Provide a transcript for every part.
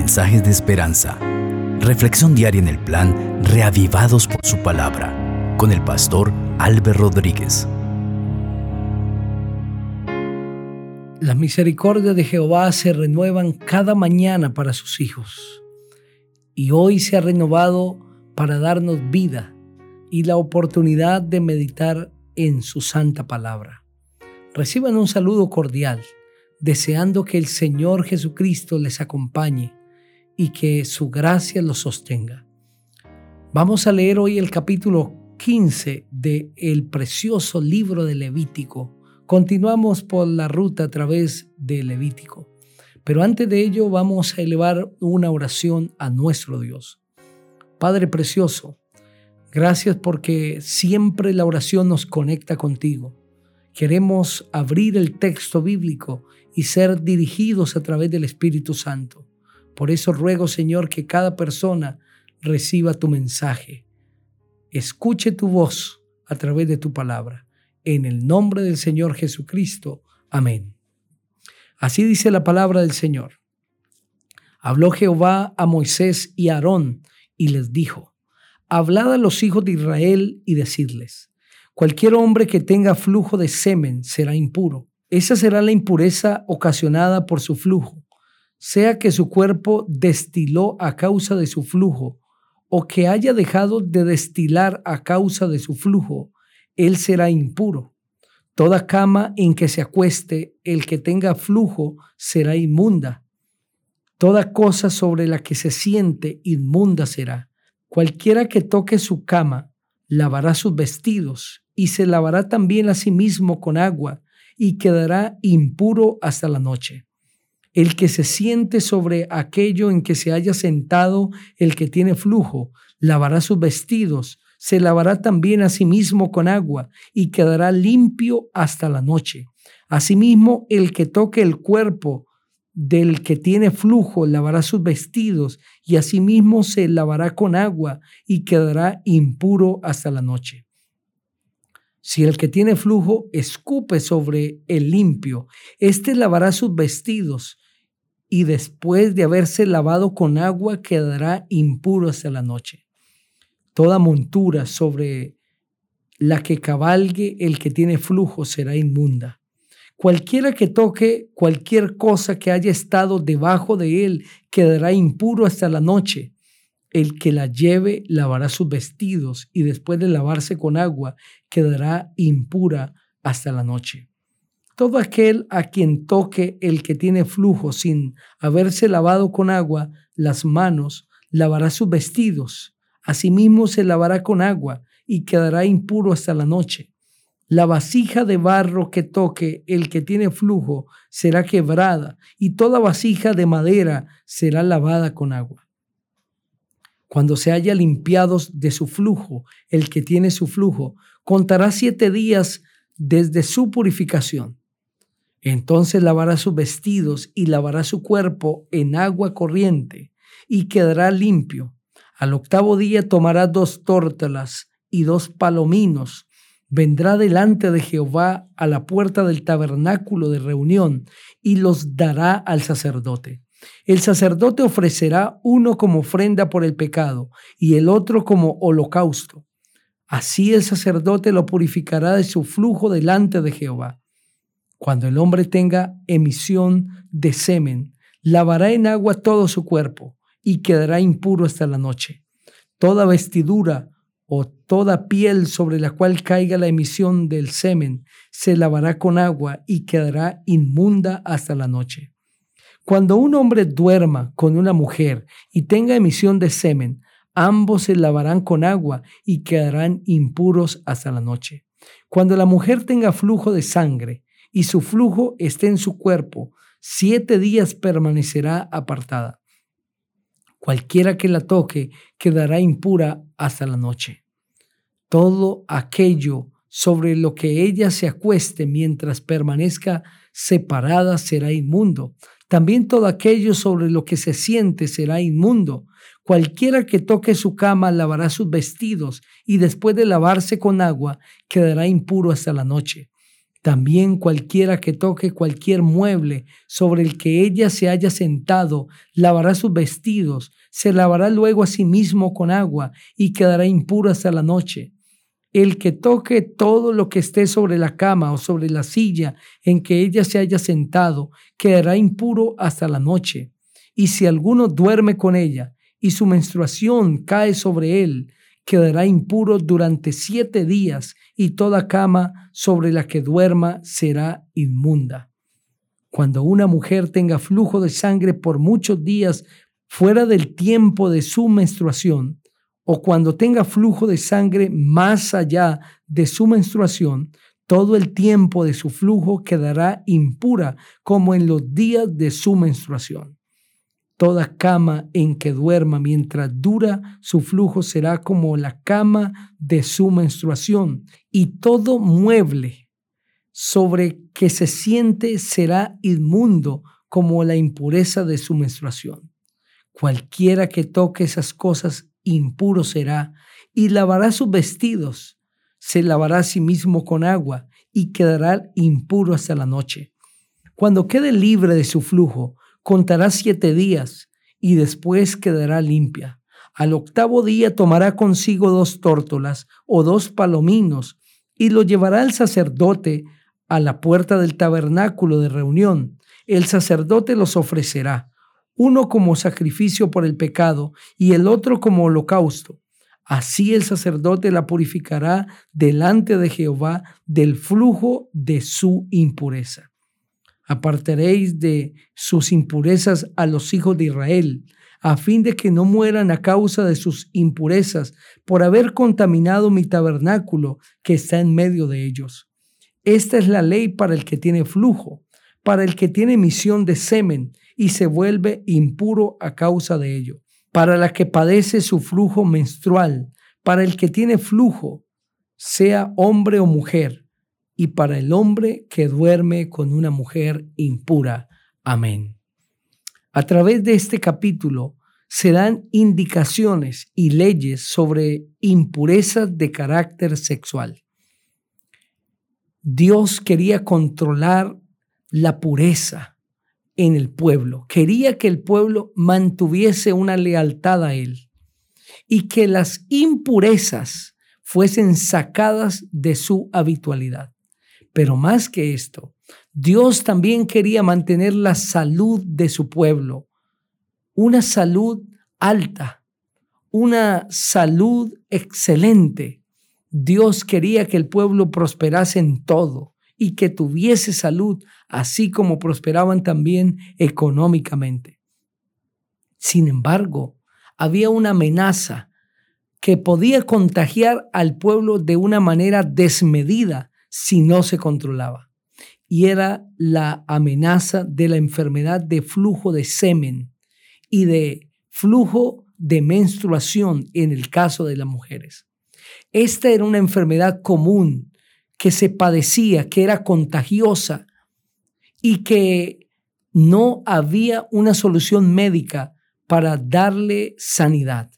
Mensajes de esperanza. Reflexión diaria en el plan Reavivados por su palabra con el pastor Álvaro Rodríguez. Las misericordias de Jehová se renuevan cada mañana para sus hijos. Y hoy se ha renovado para darnos vida y la oportunidad de meditar en su santa palabra. Reciban un saludo cordial, deseando que el Señor Jesucristo les acompañe y que su gracia los sostenga. Vamos a leer hoy el capítulo 15 de el precioso libro de Levítico. Continuamos por la ruta a través de Levítico. Pero antes de ello vamos a elevar una oración a nuestro Dios. Padre precioso, gracias porque siempre la oración nos conecta contigo. Queremos abrir el texto bíblico y ser dirigidos a través del Espíritu Santo. Por eso ruego, Señor, que cada persona reciba tu mensaje. Escuche tu voz a través de tu palabra. En el nombre del Señor Jesucristo. Amén. Así dice la palabra del Señor. Habló Jehová a Moisés y a Aarón y les dijo, Hablad a los hijos de Israel y decidles, cualquier hombre que tenga flujo de semen será impuro. Esa será la impureza ocasionada por su flujo sea que su cuerpo destiló a causa de su flujo, o que haya dejado de destilar a causa de su flujo, él será impuro. Toda cama en que se acueste el que tenga flujo será inmunda. Toda cosa sobre la que se siente inmunda será. Cualquiera que toque su cama lavará sus vestidos y se lavará también a sí mismo con agua y quedará impuro hasta la noche. El que se siente sobre aquello en que se haya sentado el que tiene flujo, lavará sus vestidos, se lavará también a sí mismo con agua y quedará limpio hasta la noche. Asimismo, el que toque el cuerpo del que tiene flujo lavará sus vestidos y asimismo se lavará con agua y quedará impuro hasta la noche. Si el que tiene flujo escupe sobre el limpio, éste lavará sus vestidos y después de haberse lavado con agua quedará impuro hasta la noche. Toda montura sobre la que cabalgue el que tiene flujo será inmunda. Cualquiera que toque cualquier cosa que haya estado debajo de él quedará impuro hasta la noche. El que la lleve lavará sus vestidos y después de lavarse con agua quedará impura hasta la noche. Todo aquel a quien toque el que tiene flujo sin haberse lavado con agua las manos, lavará sus vestidos. Asimismo se lavará con agua y quedará impuro hasta la noche. La vasija de barro que toque el que tiene flujo será quebrada y toda vasija de madera será lavada con agua. Cuando se haya limpiados de su flujo, el que tiene su flujo, contará siete días desde su purificación entonces lavará sus vestidos y lavará su cuerpo en agua corriente y quedará limpio. Al octavo día tomará dos tórtolas y dos palominos. Vendrá delante de Jehová a la puerta del tabernáculo de reunión y los dará al sacerdote. El sacerdote ofrecerá uno como ofrenda por el pecado y el otro como holocausto. Así el sacerdote lo purificará de su flujo delante de Jehová. Cuando el hombre tenga emisión de semen, lavará en agua todo su cuerpo y quedará impuro hasta la noche. Toda vestidura o toda piel sobre la cual caiga la emisión del semen se lavará con agua y quedará inmunda hasta la noche. Cuando un hombre duerma con una mujer y tenga emisión de semen, ambos se lavarán con agua y quedarán impuros hasta la noche. Cuando la mujer tenga flujo de sangre y su flujo esté en su cuerpo, siete días permanecerá apartada. Cualquiera que la toque quedará impura hasta la noche. Todo aquello sobre lo que ella se acueste mientras permanezca separada será inmundo. También todo aquello sobre lo que se siente será inmundo. Cualquiera que toque su cama lavará sus vestidos y después de lavarse con agua quedará impuro hasta la noche. También cualquiera que toque cualquier mueble sobre el que ella se haya sentado, lavará sus vestidos, se lavará luego a sí mismo con agua y quedará impuro hasta la noche. El que toque todo lo que esté sobre la cama o sobre la silla en que ella se haya sentado, quedará impuro hasta la noche. Y si alguno duerme con ella y su menstruación cae sobre él, quedará impuro durante siete días y toda cama sobre la que duerma será inmunda. Cuando una mujer tenga flujo de sangre por muchos días fuera del tiempo de su menstruación, o cuando tenga flujo de sangre más allá de su menstruación, todo el tiempo de su flujo quedará impura como en los días de su menstruación. Toda cama en que duerma mientras dura su flujo será como la cama de su menstruación, y todo mueble sobre que se siente será inmundo como la impureza de su menstruación. Cualquiera que toque esas cosas impuro será, y lavará sus vestidos, se lavará a sí mismo con agua, y quedará impuro hasta la noche. Cuando quede libre de su flujo, contará siete días y después quedará limpia. Al octavo día tomará consigo dos tórtolas o dos palominos y lo llevará el sacerdote a la puerta del tabernáculo de reunión. El sacerdote los ofrecerá, uno como sacrificio por el pecado y el otro como holocausto. Así el sacerdote la purificará delante de Jehová del flujo de su impureza apartaréis de sus impurezas a los hijos de Israel, a fin de que no mueran a causa de sus impurezas por haber contaminado mi tabernáculo que está en medio de ellos. Esta es la ley para el que tiene flujo, para el que tiene misión de semen y se vuelve impuro a causa de ello, para la que padece su flujo menstrual, para el que tiene flujo, sea hombre o mujer, y para el hombre que duerme con una mujer impura. Amén. A través de este capítulo se dan indicaciones y leyes sobre impurezas de carácter sexual. Dios quería controlar la pureza en el pueblo, quería que el pueblo mantuviese una lealtad a Él y que las impurezas fuesen sacadas de su habitualidad. Pero más que esto, Dios también quería mantener la salud de su pueblo, una salud alta, una salud excelente. Dios quería que el pueblo prosperase en todo y que tuviese salud, así como prosperaban también económicamente. Sin embargo, había una amenaza que podía contagiar al pueblo de una manera desmedida si no se controlaba. Y era la amenaza de la enfermedad de flujo de semen y de flujo de menstruación en el caso de las mujeres. Esta era una enfermedad común que se padecía, que era contagiosa y que no había una solución médica para darle sanidad.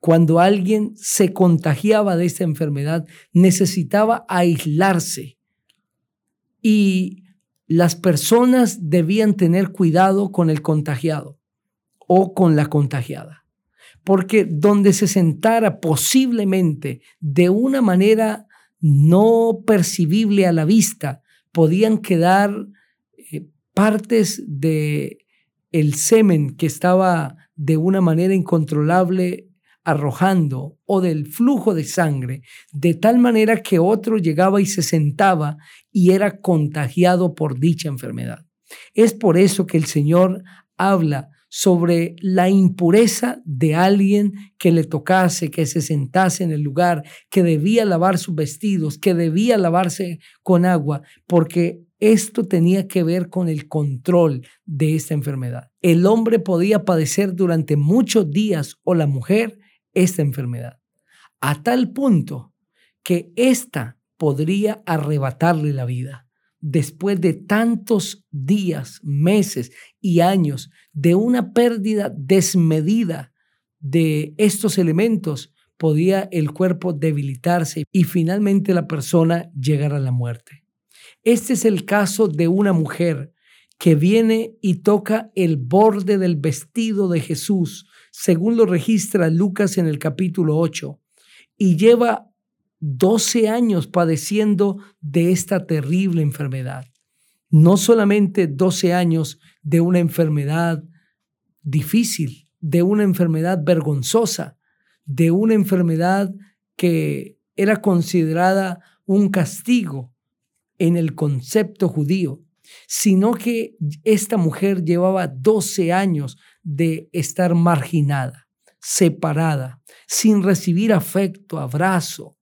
Cuando alguien se contagiaba de esta enfermedad, necesitaba aislarse y las personas debían tener cuidado con el contagiado o con la contagiada. Porque donde se sentara posiblemente de una manera no percibible a la vista, podían quedar partes de el semen que estaba de una manera incontrolable arrojando o del flujo de sangre, de tal manera que otro llegaba y se sentaba y era contagiado por dicha enfermedad. Es por eso que el Señor habla sobre la impureza de alguien que le tocase, que se sentase en el lugar, que debía lavar sus vestidos, que debía lavarse con agua, porque esto tenía que ver con el control de esta enfermedad. El hombre podía padecer durante muchos días o la mujer esta enfermedad, a tal punto que ésta podría arrebatarle la vida después de tantos días, meses y años de una pérdida desmedida de estos elementos, podía el cuerpo debilitarse y finalmente la persona llegar a la muerte. Este es el caso de una mujer que viene y toca el borde del vestido de Jesús, según lo registra Lucas en el capítulo 8, y lleva 12 años padeciendo de esta terrible enfermedad. No solamente 12 años de una enfermedad difícil, de una enfermedad vergonzosa, de una enfermedad que era considerada un castigo en el concepto judío, sino que esta mujer llevaba 12 años de estar marginada, separada, sin recibir afecto, abrazo,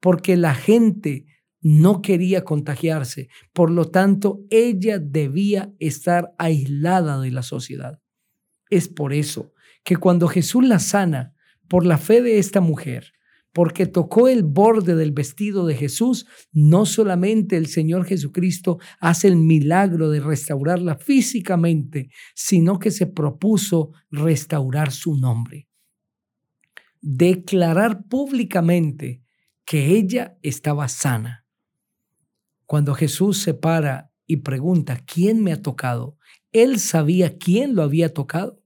porque la gente no quería contagiarse. Por lo tanto, ella debía estar aislada de la sociedad. Es por eso que cuando Jesús la sana, por la fe de esta mujer, porque tocó el borde del vestido de Jesús, no solamente el Señor Jesucristo hace el milagro de restaurarla físicamente, sino que se propuso restaurar su nombre. Declarar públicamente que ella estaba sana. Cuando Jesús se para y pregunta, ¿quién me ha tocado? Él sabía quién lo había tocado.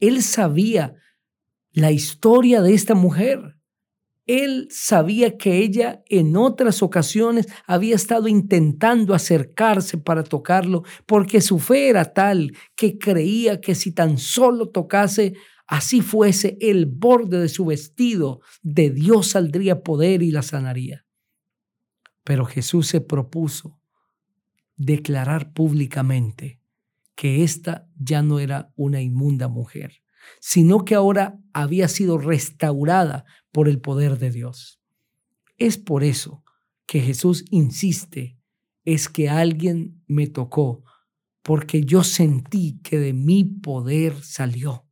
Él sabía la historia de esta mujer. Él sabía que ella en otras ocasiones había estado intentando acercarse para tocarlo porque su fe era tal que creía que si tan solo tocase así fuese el borde de su vestido, de Dios saldría poder y la sanaría. Pero Jesús se propuso declarar públicamente que esta ya no era una inmunda mujer, sino que ahora había sido restaurada por el poder de Dios. Es por eso que Jesús insiste, es que alguien me tocó, porque yo sentí que de mi poder salió.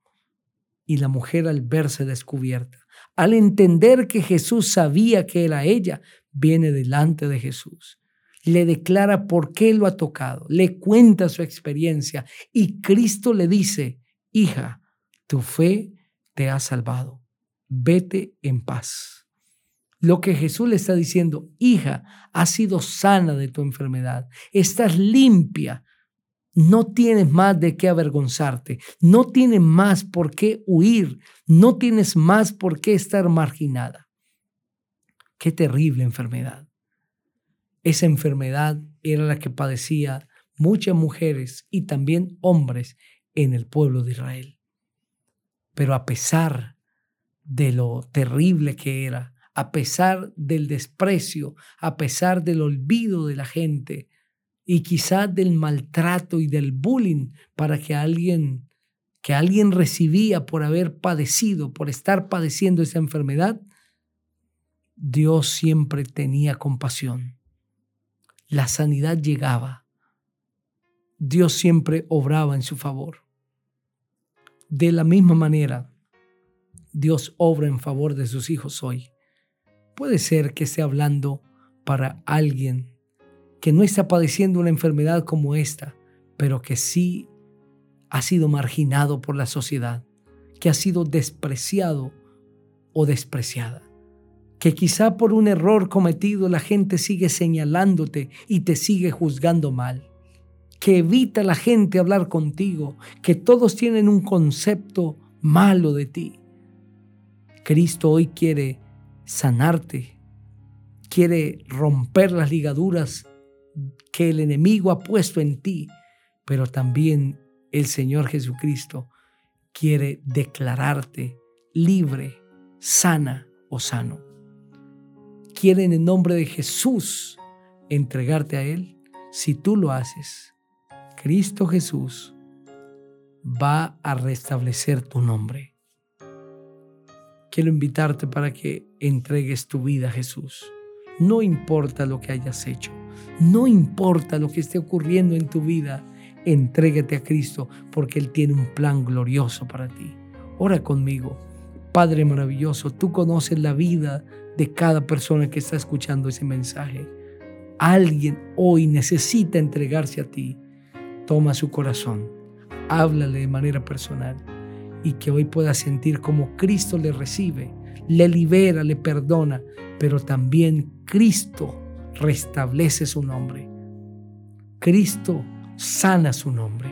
Y la mujer al verse descubierta, al entender que Jesús sabía que era ella, viene delante de Jesús le declara por qué lo ha tocado, le cuenta su experiencia y Cristo le dice, hija, tu fe te ha salvado, vete en paz. Lo que Jesús le está diciendo, hija, has sido sana de tu enfermedad, estás limpia, no tienes más de qué avergonzarte, no tienes más por qué huir, no tienes más por qué estar marginada. Qué terrible enfermedad. Esa enfermedad era la que padecía muchas mujeres y también hombres en el pueblo de Israel. Pero a pesar de lo terrible que era, a pesar del desprecio, a pesar del olvido de la gente y quizás del maltrato y del bullying para que alguien que alguien recibía por haber padecido, por estar padeciendo esa enfermedad, Dios siempre tenía compasión la sanidad llegaba. Dios siempre obraba en su favor. De la misma manera, Dios obra en favor de sus hijos hoy. Puede ser que esté hablando para alguien que no está padeciendo una enfermedad como esta, pero que sí ha sido marginado por la sociedad, que ha sido despreciado o despreciada que quizá por un error cometido la gente sigue señalándote y te sigue juzgando mal, que evita la gente hablar contigo, que todos tienen un concepto malo de ti. Cristo hoy quiere sanarte, quiere romper las ligaduras que el enemigo ha puesto en ti, pero también el Señor Jesucristo quiere declararte libre, sana o sano quiere en el nombre de Jesús entregarte a Él, si tú lo haces, Cristo Jesús va a restablecer tu nombre. Quiero invitarte para que entregues tu vida a Jesús. No importa lo que hayas hecho, no importa lo que esté ocurriendo en tu vida, entrégate a Cristo porque Él tiene un plan glorioso para ti. Ora conmigo. Padre maravilloso, tú conoces la vida de cada persona que está escuchando ese mensaje. Alguien hoy necesita entregarse a ti. Toma su corazón, háblale de manera personal y que hoy pueda sentir como Cristo le recibe, le libera, le perdona, pero también Cristo restablece su nombre. Cristo sana su nombre.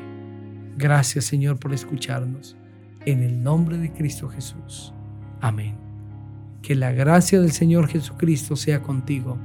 Gracias Señor por escucharnos. En el nombre de Cristo Jesús. Amén. Que la gracia del Señor Jesucristo sea contigo